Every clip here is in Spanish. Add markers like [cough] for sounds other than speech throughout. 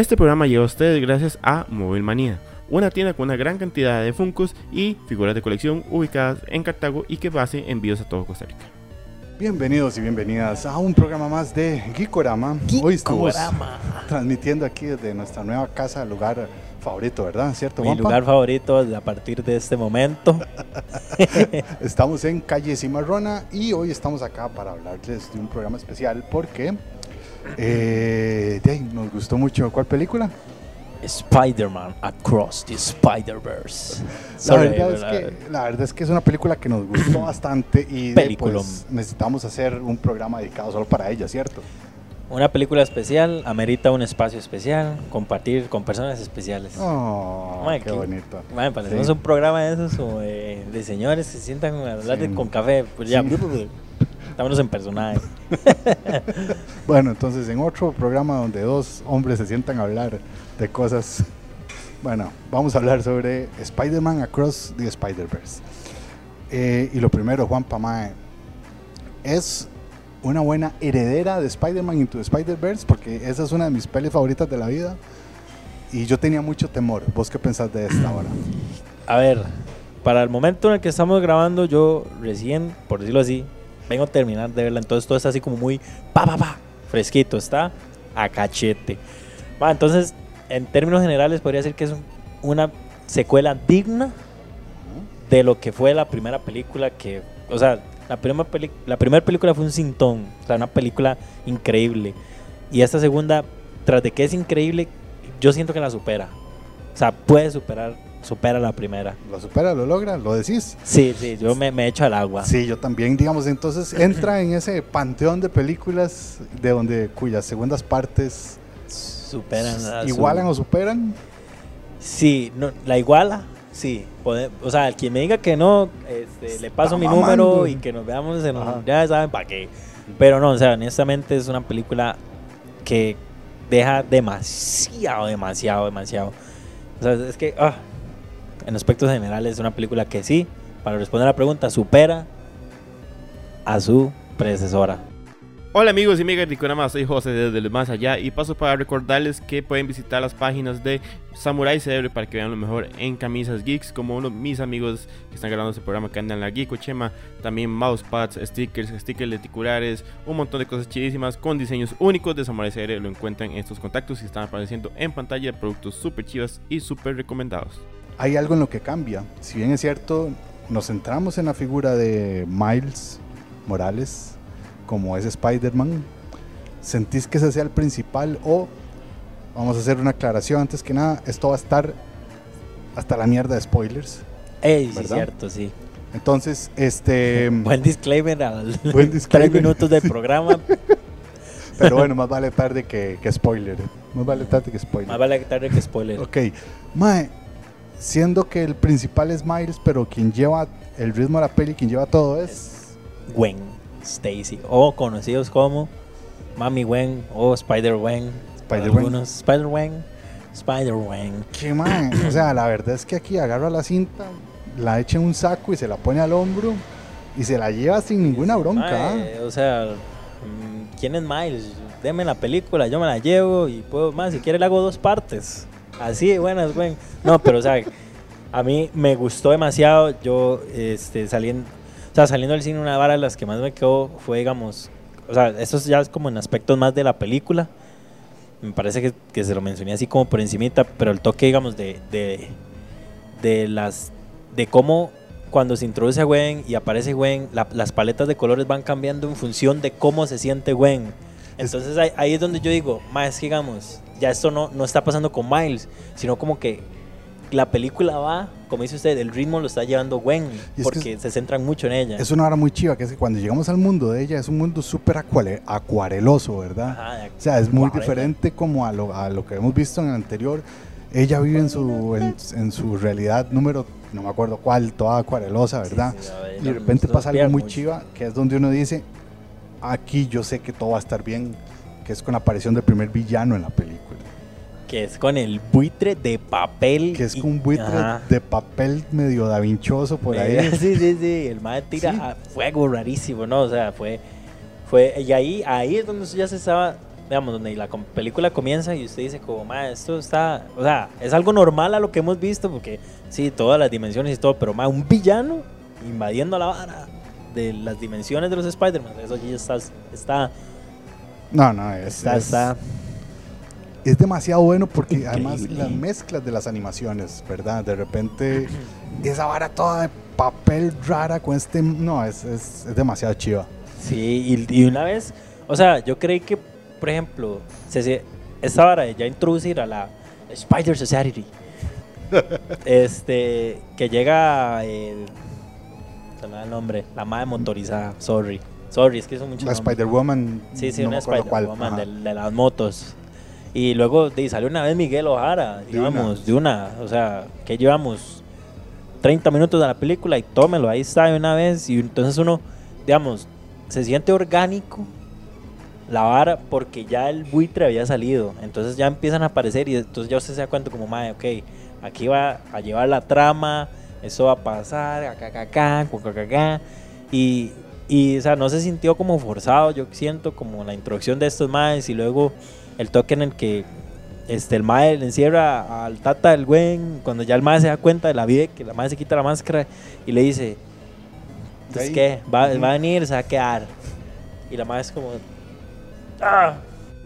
Este programa llega a ustedes gracias a Mobile Manía, una tienda con una gran cantidad de Funcos y figuras de colección ubicadas en Cartago y que base envíos a todo Costa Rica. Bienvenidos y bienvenidas a un programa más de Geekorama. Hoy estamos transmitiendo aquí desde nuestra nueva casa, lugar favorito, ¿verdad? ¿Cierto, Mi lugar favorito a partir de este momento. [laughs] Estamos en calle Cimarrona y hoy estamos acá para hablarles de un programa especial porque eh, de ahí, nos gustó mucho. ¿Cuál película? Spider-Man Across the Spider-Verse. La verdad, es que, la verdad es que es una película que nos gustó [clears throat] bastante y pues, necesitamos hacer un programa dedicado solo para ella, ¿cierto? Una película especial amerita un espacio especial, compartir con personas especiales. Oh, qué qué- bonito. Madre, parecemos Sí. un programa de esos o de, de señores que se sientan a hablar de- con café. Pues ya, Sí. [laughs] estámonos en personaje. [laughs] Bueno, entonces en otro programa donde dos hombres se sientan a hablar de cosas, bueno, vamos a hablar sobre Spider-Man Across the Spider-Verse. Eh, y lo primero, Juan Pamae, ¿es una buena heredera de Spider-Man Into the Spider-Verse? Porque esa es una de mis pelis favoritas de la vida. Y yo tenía mucho temor. ¿Vos qué pensás de esta ahora? A ver, para el momento en el que estamos grabando, yo recién, por decirlo así, vengo a terminar de verla. Entonces todo está así como muy pa, pa, pa, fresquito, está a cachete. Va, entonces, en términos generales, podría decir que es un- una secuela digna de lo que fue la primera película que, o sea, la primera la primera película fue un sintón, o sea, una película increíble. Y esta segunda, tras de que es increíble, yo siento que la supera. O sea, puede superar, supera la primera. ¿Lo supera, lo logra, lo decís? Sí, sí, yo me, me echo al agua. Sí, yo también, digamos, entonces entra en ese panteón de películas de donde cuyas segundas partes Superan a su- igualan o superan. Sí, no, la iguala, sí. O sea, quien me diga que no, este, le paso mi mamando. número y que nos veamos en Ajá. ya saben para qué. Pero no, o sea, honestamente es una película que deja demasiado, demasiado, demasiado. O sea, es que, ah, en aspectos generales es una película que sí, para responder a la pregunta, supera a su predecesora. Hola amigos y amigas de Ricorama, soy José desde el más allá y paso para recordarles que pueden visitar las páginas de Samurai Cerebro para que vean lo mejor en camisas geeks como uno de mis amigos que están grabando este programa que andan la Geeko Chema, también mousepads, stickers, stickers reticulares, un montón de cosas chidísimas con diseños únicos de Samurai Cerebro, lo encuentran en estos contactos y están apareciendo en pantalla productos súper chivas y súper recomendados. Hay algo en lo que cambia. Si bien es cierto, nos centramos en la figura de Miles Morales como es Spider-Man. ¿Sentís que ese sea el principal o vamos a hacer una aclaración antes que nada? Esto va a estar hasta la mierda de spoilers. Ey, sí, cierto, sí. Entonces, este... [laughs] Buen disclaimer al Buen [laughs] disclaimer. tres minutos del [laughs] programa. Pero bueno, más vale tarde que, que spoiler. Más vale tarde que spoiler. Más vale tarde que spoiler. Ok. Mae, siendo que el principal es Miles, pero quien lleva el ritmo de la peli, quien lleva todo es... Gwen Stacy, o conocidos como Mami Gwen o Spider Gwen. Spider-Gwen. Algunos Spider Gwen, Spider Gwen. Que mae, o sea, la verdad es que aquí agarra la cinta, la echa en un saco y se la pone al hombro y se la lleva sin ninguna bronca. ¿ah? o sea, mm, ¿quién es Miles? Deme la película, yo me la llevo y puedo más. Si quiere, le hago dos partes. Así buenas, Gwen. No, pero o sea, a mí me gustó demasiado. Yo, este, saliendo, o sea, saliendo del cine, una vara de las que más me quedó fue, digamos, o sea, esto ya es como en aspectos más de la película. Me parece que, que se lo mencioné así como por encimita, pero el toque, digamos, de, de, de las, de cómo cuando se introduce a Gwen y aparece Gwen, la- las paletas de colores van cambiando en función de cómo se siente Gwen. Es- Entonces ahí, ahí es donde yo digo, más que digamos, ya esto no, no está pasando con Miles, sino como que la película va, como dice usted, el ritmo lo está llevando Gwen, porque se centran mucho en ella. Es una hora muy chiva, que es que cuando llegamos al mundo de ella es un mundo súper acuare- acuareloso, ¿verdad? Ajá, O sea, es muy acuarela. diferente como a lo, a lo que hemos visto en el anterior. Ella vive en su, en, en su realidad número, no me acuerdo cuál, toda acuarelosa, ¿verdad? Sí, sí, a ver, y de repente pasa algo muy mucho. chiva, que es donde uno dice, aquí yo sé que todo va a estar bien, que es con la aparición del primer villano en la película. Que es con el buitre de papel. Que es con un buitre Ajá. de papel medio davinchoso por ahí. [laughs] Sí, sí, sí. El [laughs] mae tira Sí. a fuego rarísimo, ¿no? O sea, fue. fue y ahí, ahí es donde ya se estaba digamos, donde la película comienza y usted dice como, ma, esto está, o sea, es algo normal a lo que hemos visto, porque sí, todas las dimensiones y todo, pero ma, un villano invadiendo la vara de las dimensiones de los Spider-Man, eso ya está, está, No, no, es, está, es, está, es demasiado bueno porque Increíble. además las mezclas de las animaciones, ¿verdad? De repente esa vara toda de papel rara con este... No, es, es, es demasiado chiva. sí, y, y una vez, o sea, yo creí que, por ejemplo, se, esta vara de ya introducir a la Spider Society, [laughs] este, que llega, el, se me da el nombre, la madre motorizada, sorry, sorry, es que son muchos La. Spider-Woman... Sí, sí, no una Spider-Woman de, de las motos. Y luego de, salió una vez Miguel Ojara, digamos, de una. O sea, que llevamos 30 minutos de la película y tómelo, ahí está de una vez. Y entonces uno, digamos, se siente orgánico la vara porque ya el buitre había salido. Entonces ya empiezan a aparecer y entonces ya usted se da cuenta como, madre, ok, aquí va a llevar la trama, eso va a pasar, acá, acá, acá, acá, acá. Y, y, o sea, no se sintió como forzado, yo siento, como la introducción de estos maes y luego el toque en el que este, el mae le encierra al tata del Gwen, cuando ya el mae se da cuenta de la vida, que la mae se quita la máscara y le dice, ¿entonces Ahí. qué? ¿Va, va a venir, se va a quedar. Y la mae es como, ¡ah!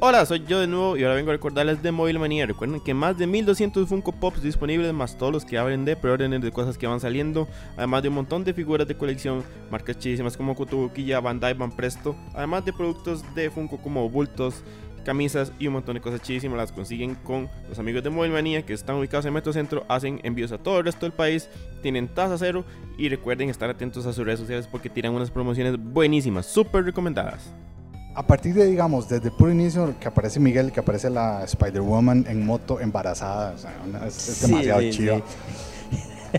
Hola, soy yo de nuevo y ahora vengo a recordarles de Mobile Manía. Recuerden que más de 1200 Funko Pops disponibles, más todos los que abren de preórdenes de cosas que van saliendo, además de un montón de figuras de colección, marcas chidísimas como Kotobukiya, Bandai, Van Presto, además de productos de Funko como bultos, camisas y un montón de cosas chidísimas. Las consiguen con los amigos de Mobile Manía que están ubicados en Metro Centro, hacen envíos a todo el resto del país, tienen tasa cero y recuerden estar atentos a sus redes sociales porque tiran unas promociones buenísimas, súper recomendadas. A partir de, digamos, desde el puro inicio que aparece Miguel, que aparece la Spider-Woman en moto embarazada, o sea, es, demasiado sí, chido. sí.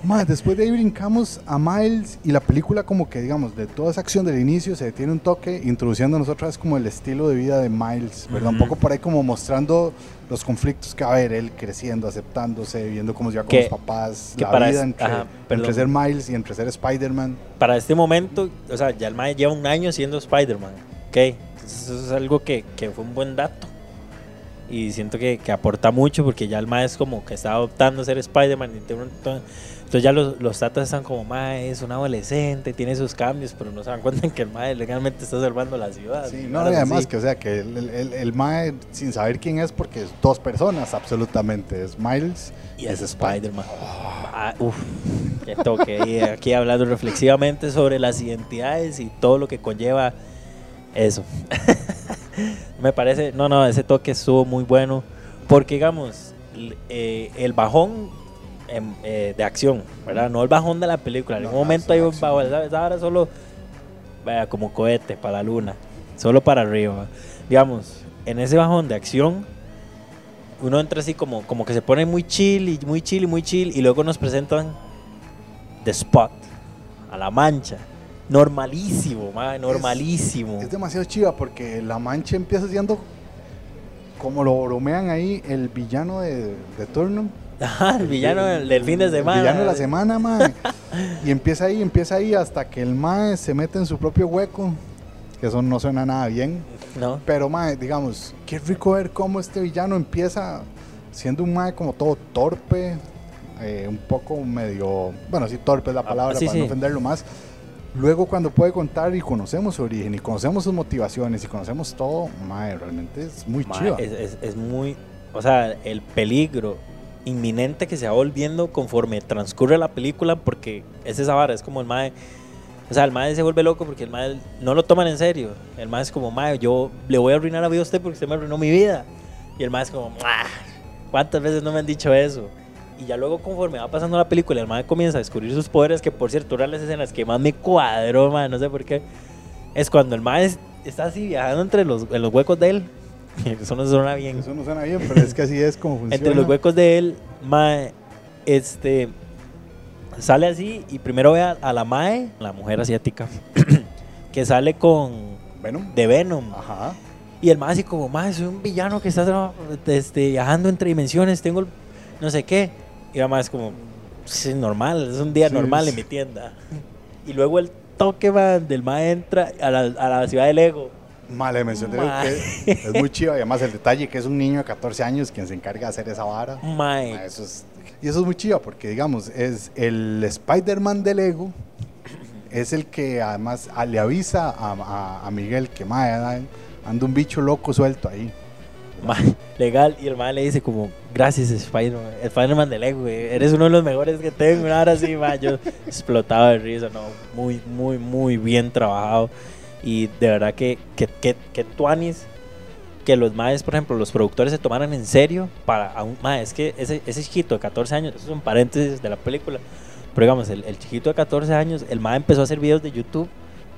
Más, después de ahí brincamos a Miles y la película como que, digamos, de toda esa acción del inicio se detiene un toque, introduciéndonos otra vez como el estilo de vida de Miles, ¿verdad? Un poco por ahí como mostrando los conflictos que va a haber él creciendo, aceptándose, viendo cómo se lleva con los papás, que la para vida es- entre, ajá, perdón. entre ser Miles y entre ser Spider-Man. Para este momento, o sea, ya el mae lleva un año siendo Spider-Man, ¿ok? Entonces eso es algo que, que fue un buen dato. Y siento que, que aporta mucho porque ya el mae es como que está adoptando ser Spider-Man. Entonces ya los, los tatas están como, mae, es un adolescente, tiene sus cambios, pero no se dan cuenta en que el mae legalmente está salvando la ciudad. Sí, no, y además que, o sea, que el, el, el- Mae, sin saber quién es, porque es dos personas, absolutamente, es Miles Y es Spider-Man. Ah, uf, qué toque. Y aquí hablando reflexivamente sobre las identidades y todo lo que conlleva eso. [laughs] Me parece, no, no, ese toque estuvo muy bueno. Porque, digamos, eh, el bajón eh, de acción, ¿verdad? No el bajón de la película. En No, algún no, momento hay un bajón, ¿sabes? Ahora solo, vaya, como cohete para la luna. Solo para arriba. Digamos, en ese bajón de acción uno entra así como, como que se pone muy chill y muy chill y muy chill y luego nos presentan The Spot a la mancha. Normalísimo, mae, normalísimo. Es demasiado chiva porque la mancha empieza siendo, como lo bromean ahí, el villano de, de turno. Ajá, el villano del, del fin de semana. El villano de la semana, mae. y empieza ahí, empieza ahí hasta que el mae se mete en su propio hueco. Que eso no suena nada bien. No, Pero, mae, digamos, qué rico ver cómo este villano empieza siendo un mae como todo torpe, eh, un poco medio, bueno, sí, torpe es la Ah, palabra sí, para no ofenderlo más. Luego cuando puede contar y conocemos su origen y conocemos sus motivaciones y conocemos todo, mae, realmente es muy mae, chido. es, es- es muy. O sea, el peligro inminente que se va volviendo conforme transcurre la película, porque es esa vara, es como el mae. O sea, el mae se vuelve loco porque el mae no lo toman en serio. El mae es como, mae, yo le voy a arruinar la vida a usted porque usted me arruinó mi vida. Y el mae es como, "Ah, ¿cuántas veces no me han dicho eso? Y ya luego conforme va pasando la película, el mae comienza a descubrir sus poderes, que por cierto, de las escenas que más me cuadró, mae, no sé por qué, es cuando el es- está así viajando entre los, en los huecos de él. [laughs] Eso no suena bien. Eso no suena bien, pero es que así es como funciona. Entre los huecos de él, mae, este, sale así y primero ve a, a la mae, la mujer asiática, [clears throat] que sale con Venom. de Venom. Ajá. Y el mae así como, mae, soy un villano que está este, viajando entre dimensiones, tengo el no sé qué. Y la mae es como, "Sí, es normal, es un día Sí, normal en mi tienda. Y luego el toque va del mae entra a la, a la ciudad del ego. Mala mención de Ma. que es muy chido. Y además el detalle que es un niño de 14 años quien se encarga de hacer esa vara. Mae. Eso es, y eso es muy chido porque, digamos, es el Spider-Man de Lego. Es el que además a- le avisa a, a- a Miguel que mae, anda anda un bicho loco suelto ahí. Legal. Y el mae le dice como, gracias Spider-Man. Spider-Man de Lego, güey. Eres uno de los mejores que tengo. Ahora sí, mae. Yo explotaba de risa, no. Muy, muy, muy bien trabajado. Y de verdad que, que, que, que tuanis que los maes, por ejemplo, los productores se tomaran en serio para a un mae, es que ese, ese chiquito de 14 años, eso es un paréntesis de la película, pero digamos, el, el chiquito de 14 años, el mae empezó a hacer videos de YouTube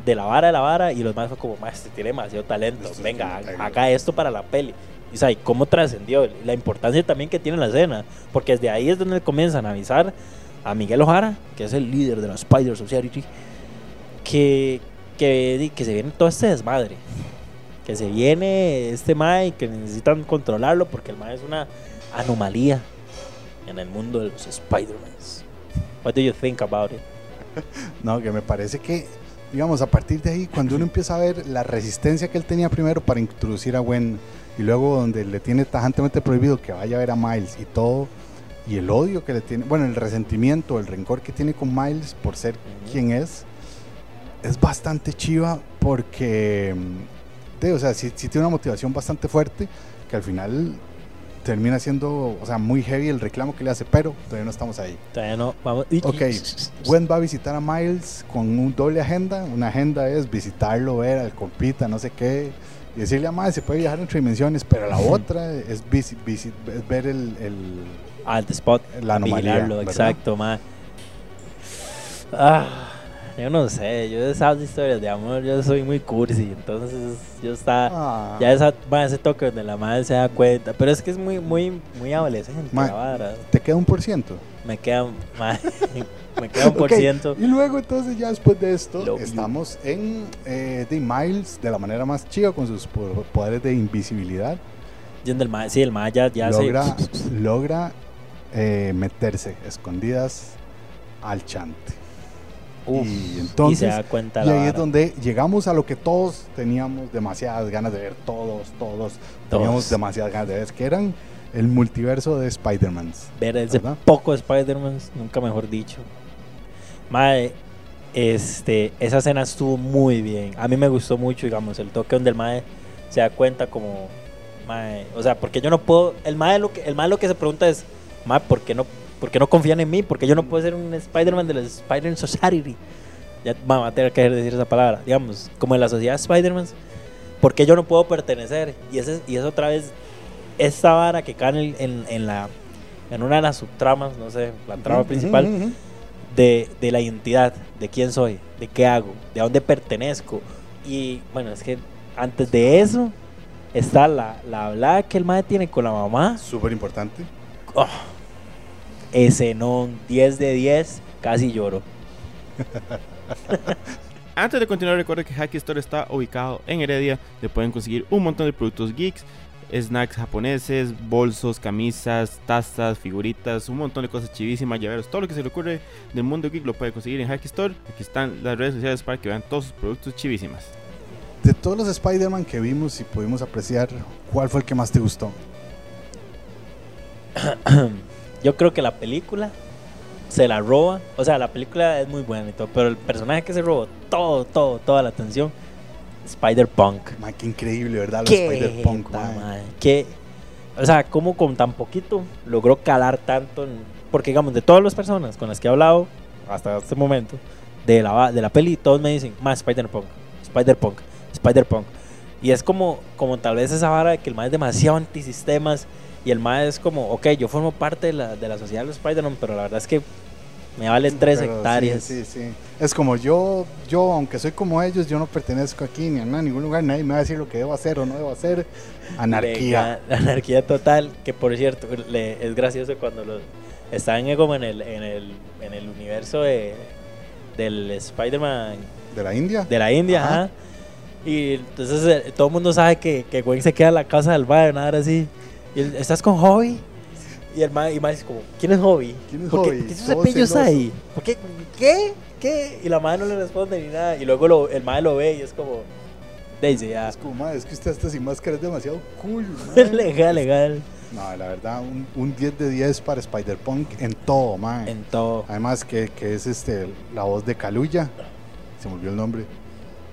de la vara de la vara y los maes fue como, mae, este tiene demasiado talento, Este venga, tiene talento". haga esto para la peli. O sea, cómo trascendió, la importancia también que tiene la escena, porque desde ahí es donde comienzan a avisar a Miguel Ojara, que es el líder de la Spider Society, que, que, que se viene todo este desmadre. Que se viene este Mae que necesitan controlarlo porque el Mae es una anomalía en el mundo de los Spider-Mans. What do you think about it? [laughs] No, que me parece que, digamos, a partir de ahí, cuando uno empieza a ver la resistencia que él tenía primero para introducir a Gwen y luego donde le tiene tajantemente prohibido que vaya a ver a Miles y todo, y el odio que le tiene, bueno, el resentimiento, el rencor que tiene con Miles por ser quien es, es bastante chiva porque, mm, te- o sea, sí, sí tiene una motivación bastante fuerte que al final termina siendo, o sea, muy heavy el reclamo que le hace, pero todavía no estamos ahí. Todavía no, vamos. Ok, Gwen va a visitar a Miles con un doble agenda. Una agenda es visitarlo, ver al compita, no sé qué. Y decirle a Miles se puede viajar entre dimensiones, pero la otra es, visi- visi- es ver el, el- Al the spot. la anomalía. exacto, Mae. Ah, yo no sé, yo de esas historias de amor, yo soy muy cursi, entonces yo está. Ah, Ya esa, ese toque donde la madre se da cuenta, pero es que es muy, muy, muy adolescente la vara. ¿Te queda un por ciento? Me queda, [laughs] me queda un por ciento. Y luego entonces ya después de esto Love you. estamos en eh, The Miles de la manera más chiva con sus po- poderes de invisibilidad. Yendo el mae, sí, el ya, ya logra se. [laughs] logra eh, meterse escondidas al chante. Uf, y entonces y se da cuenta Y ahí es donde llegamos a lo que todos teníamos demasiadas ganas de ver, todos, todos, teníamos Todos. demasiadas ganas de ver, que eran el multiverso de Spider-Man. ver ese ¿verdad? poco de Spider-Man, nunca mejor dicho. Mae, este, esa escena estuvo muy bien. A mí me gustó mucho, digamos, el toque donde el Mae se da cuenta como, Mae, o sea, porque yo no puedo, el Mae lo que, el mae lo que se pregunta es, Mae, ¿por qué no, por qué no confían en mí? Porque yo no puedo ser un Spider-Man de la Spider-Man Society. Ya va a tener que decir esa palabra. Digamos, como en la sociedad de Spider-Man, ¿por qué yo no puedo pertenecer? Y, ese, y es otra vez esta vara que cae en, en, en la, en una de las subtramas, no sé, la trama Ujú, principal, ujú, ujú. de, de la identidad, de quién soy, de qué hago, de a dónde pertenezco. Y bueno, es que antes de eso está la, la hablada que el madre tiene con la mamá. Súper importante. Oh, escenón, 10 de 10, casi lloro. [laughs] Antes de continuar, recuerda que Hacky Store está ubicado en Heredia. Le pueden conseguir un montón de productos geeks, snacks japoneses, bolsos, camisas, tazas, figuritas, un montón de cosas chivísimas, llaveros, todo lo que se le ocurre del mundo geek lo puede conseguir en Hacky Store. Aquí están las redes sociales para que vean todos sus productos chivísimas. De todos los Spider-Man que vimos y pudimos apreciar, ¿cuál fue el que más te gustó? [clears throat] Yo creo que la película se la roba. O sea, la película es muy buena y todo, pero el personaje que se robó todo, todo, toda la atención, Spider-Punk. Qué increíble, ¿verdad? Los. Spider-Punk, qué- o sea, cómo con tan poquito logró calar tanto. en- porque, digamos, de todas las personas con las que he hablado hasta este momento de la, de la peli, todos me dicen, más Spider-Punk, Spider-Punk, Spider-Punk. Y es como, como tal vez esa vara de que el más es demasiado antisistemas y el más es como, ok, yo formo parte de la, de la sociedad de los Spider-Man, pero la verdad es que me valen tres Pero hectáreas. Sí, sí, sí. Es como yo, yo, aunque soy como ellos, yo no pertenezco aquí ni a ningún lugar, nadie me va a decir lo que debo hacer o no debo hacer. Anarquía. Anarquía total, que por cierto, le- es gracioso cuando los están como en el, en el, en el universo de, del Spider-Man ¿De la India? de la India, Ajá. ajá. Y entonces eh, todo el mundo sabe que, que Gwen se queda en la casa del padre, nada así. Y ¿estás con Hobby? Y el mae, y mae dice como, ¿quién es Hobby? ¿Quién es ¿Por qué, Hobby? ¿por qué esos cepillos ahí? ¿Por qué? ¿Qué? ¿Qué? Y la madre no le responde ni nada. Y luego lo- el mae lo ve y es como, Daisy, ya. Es como, mae, es que usted hasta sin máscara es demasiado cool. [laughs] mae. legal, legal. No, la verdad, un, un 10 de 10 para Spider-Punk en todo, mae. En todo. Además que, que es este la voz de Kaluuya, se me olvidó el nombre,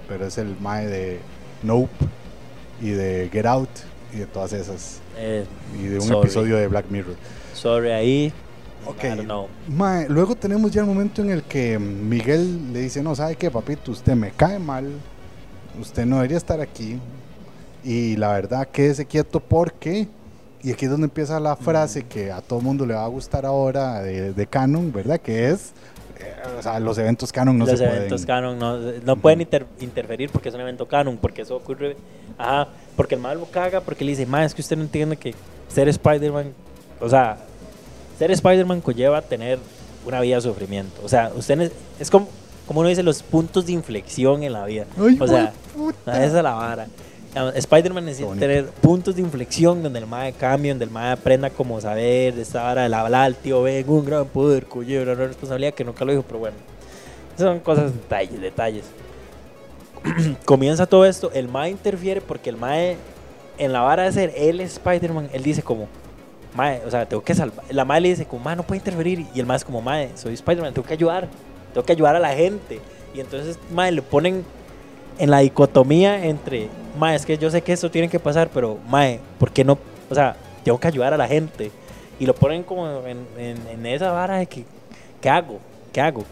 pero es el mae de Nope y de Get Out y de todas esas Eh, y de un Sorry. episodio de Black Mirror. sorry ahí. Ok. I don't know. Mae, luego tenemos ya el momento en el que Miguel le dice, no, ¿sabe qué, papito? Usted me cae mal, usted no debería estar aquí y la verdad quédese quieto porque... Y aquí es donde empieza la frase que a todo mundo le va a gustar ahora de, de Canon, ¿verdad? Que es, o sea, los eventos Canon no los se eventos pueden... canon no, no pueden inter- interferir porque es un evento canon, porque eso ocurre, ajá, porque el mal lo caga, porque le dice, ma, es que usted no entiende que ser Spider-Man, o sea, ser Spider-Man conlleva tener una vida de sufrimiento, o sea, usted es como, como uno dice, los puntos de inflexión en la vida, Ay, o sea, esa es la vara. Spider-Man necesita tener puntos de inflexión donde el mae cambie, donde el mae aprenda cómo saber de esta vara del hablar al tío Ben, un gran poder conlleva una responsabilidad que nunca lo dijo, pero bueno. Son cosas, detalles, detalles. [clears throat] Comienza todo esto, el mae interfiere porque el mae, en la vara de ser él Spider-Man, él dice como, mae, o sea, tengo que salvar. La mae le dice como, mae, no puede interferir. Y el mae es como, mae, soy Spider-Man, tengo que ayudar. Tengo que ayudar a la gente. Y entonces, mae, le ponen en la dicotomía entre, mae, es que yo sé que esto tiene que pasar, pero, mae, ¿por qué no? O sea, tengo que ayudar a la gente. Y lo ponen como en, en- esa vara de que, ¿qué hago? ¿Qué hago?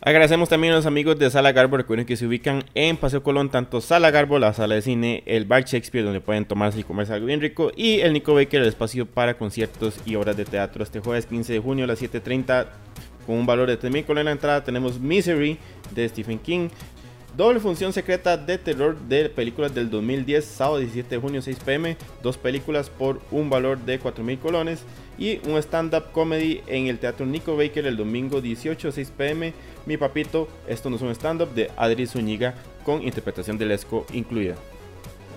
Agradecemos también a los amigos de Sala Garbo. Recuerden que se ubican en Paseo Colón, tanto Sala Garbo, la sala de cine, el bar Shakespeare, donde pueden tomarse y comerse algo bien rico, y el Nico Baker, el espacio para conciertos y obras de teatro. Este jueves 15 de junio a las 7:30, con un valor de 3.000 con la entrada, tenemos Misery de Stephen King. Doble función secreta de terror de películas del 2010, sábado 17 de junio 6 pm, dos películas por un valor de 4.000 colones y un stand-up comedy en el Teatro Nico Baker el domingo 18 6 pm. Mi papito, esto no es un stand-up de Adri Zúñiga con interpretación de Lesco incluida.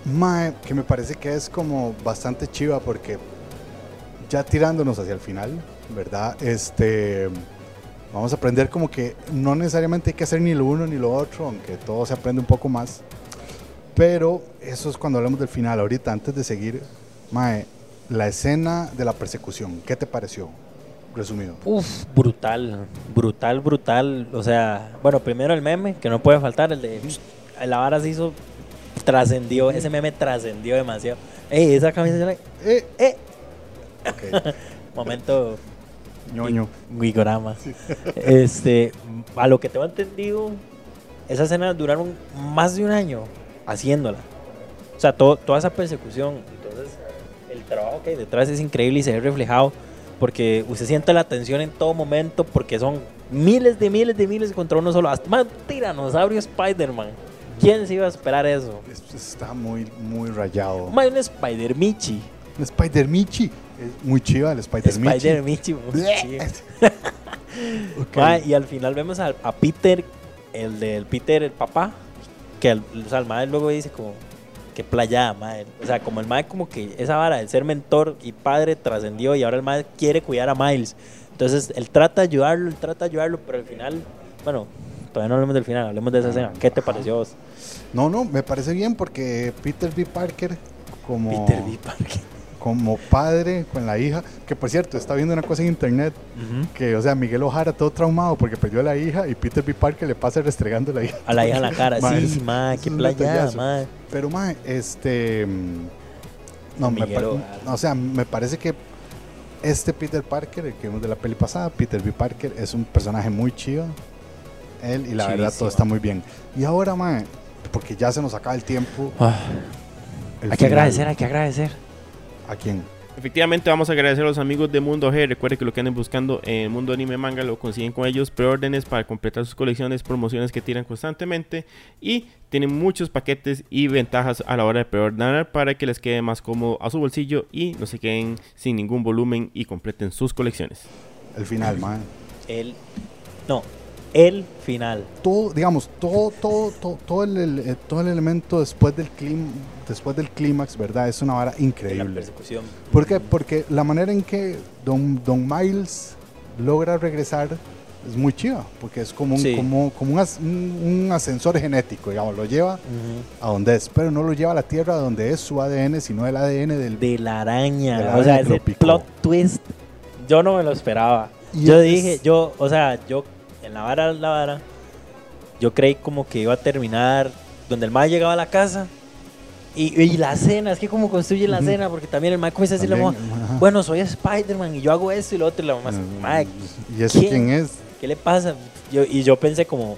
Mae, que me parece que es como bastante chiva porque ya tirándonos hacia el final, ¿verdad? Este, vamos a aprender como que no necesariamente hay que hacer ni lo uno ni lo otro, aunque todo se aprende un poco más. Pero eso es cuando hablamos del final. Ahorita, antes de seguir, Mae, la escena de la persecución, ¿qué te pareció? Resumido. Uf, brutal, brutal, brutal. O sea, bueno, primero el meme, que no puede faltar, el de la vara se hizo, trascendió, ese meme trascendió demasiado. Ey, esa camisa, Eh, eh, [laughs] momento ñoño. Wigorama. [laughs] Este, a lo que tengo entendido, esas escenas duraron más de un año haciéndola. O sea, todo, toda esa persecución. Entonces, el trabajo que hay detrás es increíble y se ve reflejado porque usted siente la tensión en todo momento porque son miles de miles de miles contra uno solo. Hasta más tiranosaurio Spider-Man. ¿Quién se iba a esperar eso? Es- Está muy, muy rayado. Más un Spider-Michi. Un Spider Michi. Es muy chiva el Spider Michi. Spider-Michi. muy. Ma, [laughs] y al final vemos al- a, Peter, el del Peter, el papá, que el, o sea, el madre luego dice como, que playada, madre. O sea, como el madre como que esa vara de ser mentor y padre trascendió y ahora el madre quiere cuidar a Miles. Entonces, él trata de ayudarlo, él trata de ayudarlo, pero al final, bueno, todavía no hablemos del final, hablemos de esa escena. ¿Qué te pareció a vos? No, no, me parece bien porque Peter B. Parker, como, Peter B. Parker. Como padre con la hija, que por cierto, está viendo una cosa en internet, que, o sea, Miguel Ojara todo traumado porque perdió a la hija y Peter B. Parker le pasa restregando la hija. A la hija en la cara, [laughs] Ma, sí, es qué detallazo. madre. Pero, ma, este. mm, No, me o sea, me parece que este Peter Parker, el que vimos de la peli pasada, Peter B. Parker, es un personaje muy chido. Él, y la verdad, todo está muy bien. Y ahora, ma, porque ya se nos acaba el tiempo. Ah, el hay que agradecer, hay que agradecer. ¿A quién? Efectivamente, vamos a agradecer a los amigos de Mundo G. Recuerden que lo que anden buscando en el mundo anime manga lo consiguen con ellos. Preórdenes para completar sus colecciones, promociones que tiran constantemente. Y tienen muchos paquetes y ventajas a la hora de preordenar para que les quede más cómodo a su bolsillo y no se queden sin ningún volumen y completen sus colecciones. El final, ma. El, no, el final. Todo, digamos, todo, todo, todo, todo el, el- eh, todo el elemento después del clim, después del clímax, ¿verdad? Es una vara de la increíble. persecución. ¿Por qué? Porque la manera en que Don, Don Miles logra regresar es muy chiva, porque es como un, Sí. como, como un, as- un- un ascensor genético, digamos, lo lleva Ujú. a donde es, pero no lo lleva a la Tierra donde es su ADN, sino el ADN del... De la araña. De la o sea, araña lo ese plot twist. Yo no me lo esperaba. Y yo es- dije, yo, o sea, yo en la vara, la vara, yo creí como que iba a terminar donde el mae llegaba a la casa. Y, y la cena, es que como construye la cena, porque también el mae comienza a decirle a la También, mamá, ajá. bueno, soy Spider-Man y yo hago esto y lo otro, y la mamá, Mm, mae, ¿Y ese ¿quién? quién es? ¿qué le pasa? Yo, y yo pensé como,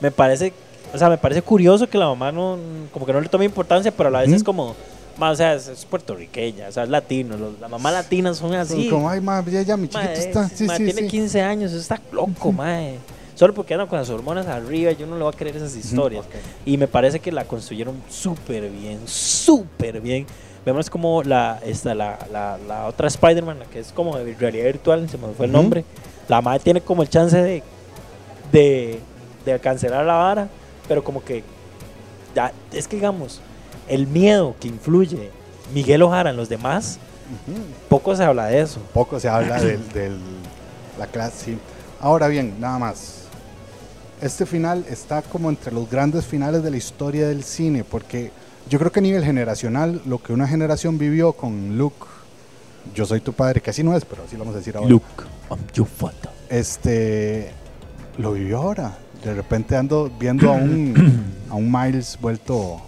me parece, o sea, me parece curioso que la mamá no, como que no le tome importancia, pero a la vez Ujú. es como, ma, o sea, es, es puertorriqueña, o sea, es latino, los- las mamás latinas son así. Como, ay, ma, ya, ya, mi Ma, chiquito es- está... Sí, ma, sí, tiene sí. 15 años, está loco, mae. Solo porque andan con las hormonas arriba, yo no le voy a creer esas historias. ok. Y me parece que la construyeron súper bien, súper bien. Vemos como la, esta, la, la, la otra Spider-Man, la que es como de realidad virtual, se me fue el nombre. La madre tiene como el chance de, de, de cancelar la vara, pero como que ya, es que digamos, el miedo que influye Miguel Ojara en los demás, poco se habla de eso. Poco se habla [laughs] del, del- la clase. sí. Ahora bien, nada más. Este final está como entre los grandes finales de la historia del cine, porque yo creo que a nivel generacional, lo que una generación vivió con Luke, yo soy tu padre, que así no es, pero así lo vamos a decir ahora. I'm your father. Este, lo vivió ahora. De repente ando viendo a un, [clears throat] a un Miles vuelto.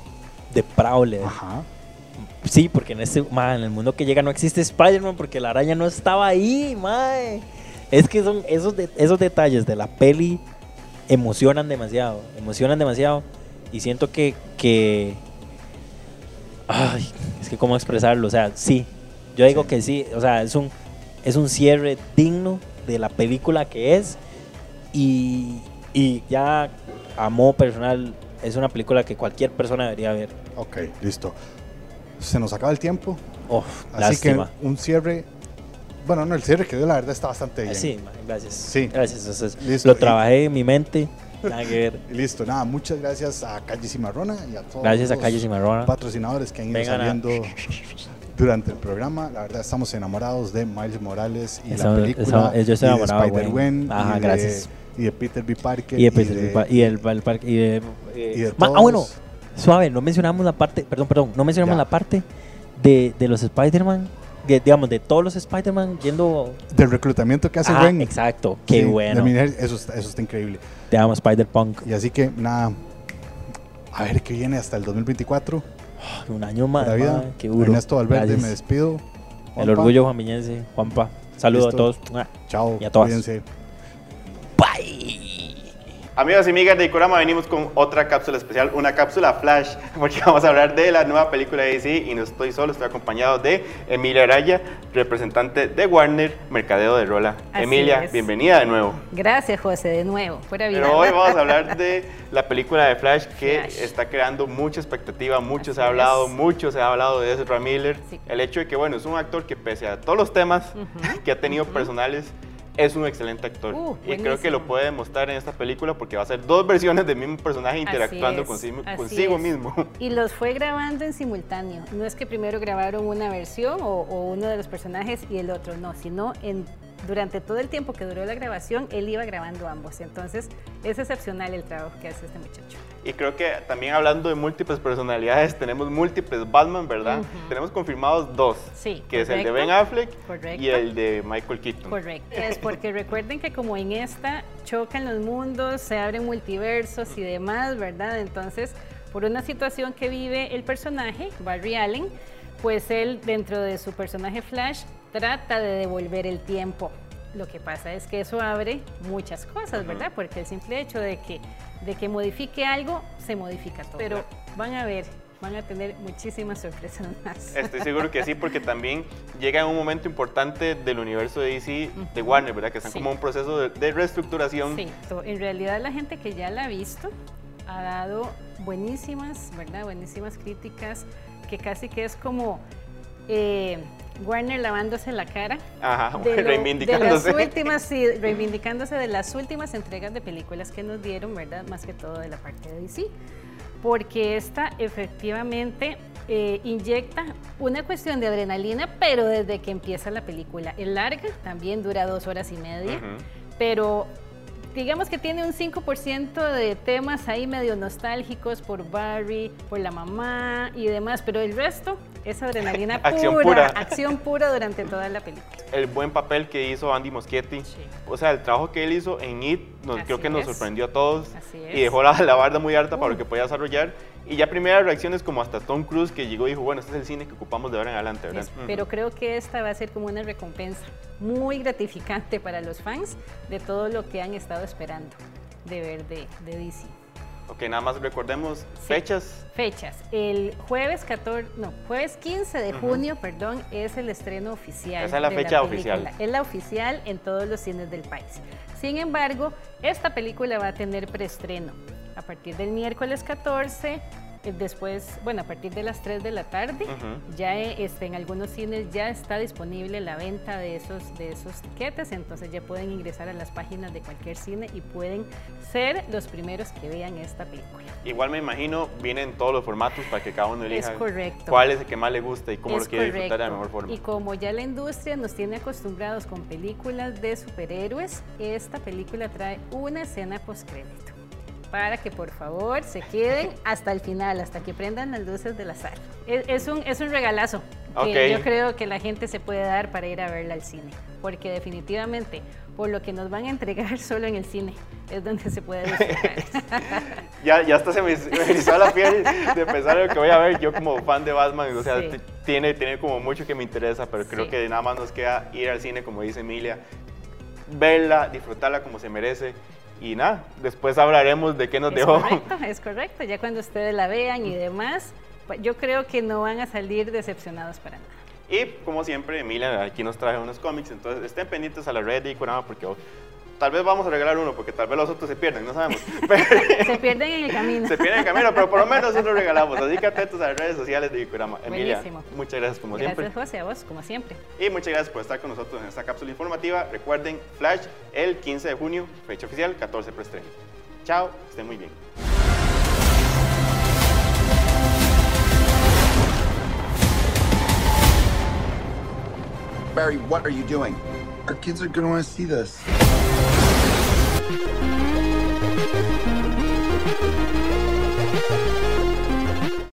De Prowler. Ajá. Sí, porque en este, ma, en el mundo que llega no existe Spider-Man porque la araña no estaba ahí, mae. Es que son esos, de- esos detalles de la peli emocionan demasiado, emocionan demasiado y siento que, que ay, es que cómo expresarlo, o sea, sí. Yo digo Sí. que sí, o sea, es un es un cierre digno de la película que es y, y ya a modo personal es una película que cualquier persona debería ver. Ok, listo. Se nos acaba el tiempo. Uf, Así lástima. que un cierre. Bueno, no, el cierre que dio la verdad está bastante bien. Sí, gracias. Sí. Gracias. Listo, Lo y- trabajé en mi mente. Nada que ver. Y [laughs] Listo, nada, muchas gracias a Calle Cimarrona y a todos Gracias a los Calle Cimarrona. patrocinadores que han ido Vengan a- saliendo durante el programa. La verdad, estamos enamorados de Miles Morales y Estamos- la película. estamos- yo estoy y enamorado de Spider-Gwen. Ajá, y de- gracias. Y de Peter B. Parker. Y, de Peter de- Pan- y el, el parque. Y de, eh, y ah, bueno, suave, no mencionamos la parte. Perdón, perdón. No mencionamos Ya. la parte de, de los Spider-Man. de- digamos, de todos los Spider-Man yendo. Del reclutamiento que hace Ah, Gwen. exacto. Qué Sí, bueno. Eso, está, eso está increíble. Te amo, Spider-Punk. Y así que, nada. A ver qué viene hasta el 2024. Un año más. Vida. Qué duro. Ernesto Valverde, Gracias. me despido. El orgullo juanviñense. Juanpa. Saludos a todos. Chao. y a todas. Cuídense. Bye. Amigos y amigas de Ikorama, venimos con otra cápsula especial, una cápsula flash, [laughs] porque vamos a hablar de la nueva película de DC y no estoy solo, estoy acompañado de Emilia Araya, representante de Warner, Mercadeo de Rola. Así Emilia, es. bienvenida de nuevo. Gracias, José, de nuevo. Pura vida. Pero hoy vamos a hablar [laughs] de la película de Flash que Flash. está creando mucha expectativa, mucho se ha hablado, es. mucho se ha hablado de Ezra Miller. Sí. El hecho de que, bueno, es un actor que pese a todos los temas [laughs] que ha tenido personales, es un excelente actor. Uh, y creo que lo puede demostrar en esta película porque va a ser dos [laughs] versiones del mismo personaje interactuando es, consigo, consigo mismo. Y los fue grabando en simultáneo. No es que primero grabaron una versión o, o uno de los personajes y el otro, no, sino en, durante todo el tiempo que duró la grabación, él iba grabando ambos. Entonces, es excepcional el trabajo que hace este muchacho. Y creo que también hablando de múltiples personalidades, tenemos múltiples Batman, ¿verdad? Tenemos confirmados dos, Sí, que es el de. Ben Affleck Correcto. y el de Michael Keaton. Correcto. Es porque recuerden que como en esta chocan los mundos, se abren multiversos y demás, ¿verdad? Entonces, por una situación que vive el personaje, Barry Allen, pues él dentro de su personaje Flash trata de devolver el tiempo. Lo que pasa es que eso abre muchas cosas, ¿verdad? Porque el simple hecho de que, de que modifique algo, se modifica todo. Pero van a ver, van a tener muchísimas sorpresas más. Estoy seguro que sí, porque también llega un momento importante del universo de DC, de Warner, ¿verdad? Que están Sí. como en un proceso de, de reestructuración. Sí, en realidad la gente que ya la ha visto ha dado buenísimas, ¿verdad? Buenísimas críticas, que casi que es como eh, Warner lavándose la cara. Ajá, de lo- reivindicándose. De las últimas, sí, reivindicándose de las últimas entregas de películas que nos dieron, ¿verdad? Más que todo de la parte de DC. Porque esta efectivamente eh, inyecta una cuestión de adrenalina, pero desde que empieza la película. Es larga, también dura dos horas y media Ujú. pero digamos que tiene un 5% de temas ahí medio nostálgicos por Barry, por la mamá y demás, pero el resto es adrenalina [laughs] Acción pura, pura. acción pura durante toda la película. El buen papel que hizo Andy Muschietti. Sí. O sea, el trabajo que él hizo en It, nos- Así creo que nos es. sorprendió a todos. Así Y es. dejó la, la barda muy alta para Uh. lo que podía desarrollar. Y ya primeras reacciones como hasta Tom Cruise que llegó y dijo, bueno, este es el cine que ocupamos de ahora en adelante, ¿verdad? Es- Ujú. pero creo que esta va a ser como una recompensa muy gratificante para los fans de todo lo que han estado esperando de ver de, de DC. Ok, nada más recordemos Sí. fechas. Fechas. El jueves 14, no, jueves 15 de junio, perdón, es el estreno oficial. Esa es la de fecha oficial. Es la oficial en todos los cines del país. Sin embargo, esta película va a tener preestreno a partir del miércoles 14. Eh, Después, bueno, a partir de las 3 de la tarde, ya eh, este, en algunos cines ya está disponible la venta de esos, de esos tiquetes, entonces ya pueden ingresar a las páginas de cualquier cine y pueden ser los primeros que vean esta película. Igual me imagino, vienen todos los formatos para que cada uno elija correcto. cuál es el que más le gusta y cómo Es lo quiere disfrutar de la correcto. mejor forma. Y como ya la industria nos tiene acostumbrados con películas de superhéroes, esta película trae una escena postcrédito. Para que por favor se queden hasta el final, hasta que prendan las luces del azar. Es, es un, es un regalazo que Ok. yo creo que la gente se puede dar para ir a verla al cine. Porque definitivamente, por lo que nos van a entregar [laughs] solo en el cine, es donde se puede. [laughs] Ya, ya hasta se me, me erizó la piel de pensar en lo que voy a ver. Yo como fan de Batman, o sea, Sí. tiene, tiene como mucho que me interesa, pero creo Sí. que nada más nos queda ir al cine, como dice Emilia, verla, disfrutarla como se merece. Y nada, después hablaremos de qué nos Es dejó. correcto, es correcto. Ya cuando ustedes la vean y demás, pues, yo creo que no van a salir decepcionados para nada. Y como siempre, Emilia aquí nos trae unos cómics, entonces estén pendientes a la red de porque tal vez vamos a regalar uno, porque tal vez los otros se pierden, no sabemos. [laughs] Pero- Se pierden en el camino. se pierden el camino, pero por lo menos nosotros [laughs] regalamos. Así que atentos a las redes sociales de Ikurama. Emilia, Buenísimo. muchas gracias como Gracias, siempre. José, a vos, como siempre. Y muchas gracias por estar con nosotros en esta cápsula informativa. Recuerden, Flash el 15 de junio, fecha oficial, 14 preestreno. Chao, estén muy bien. Barry, what are you doing? Our kids are gonna want to see this.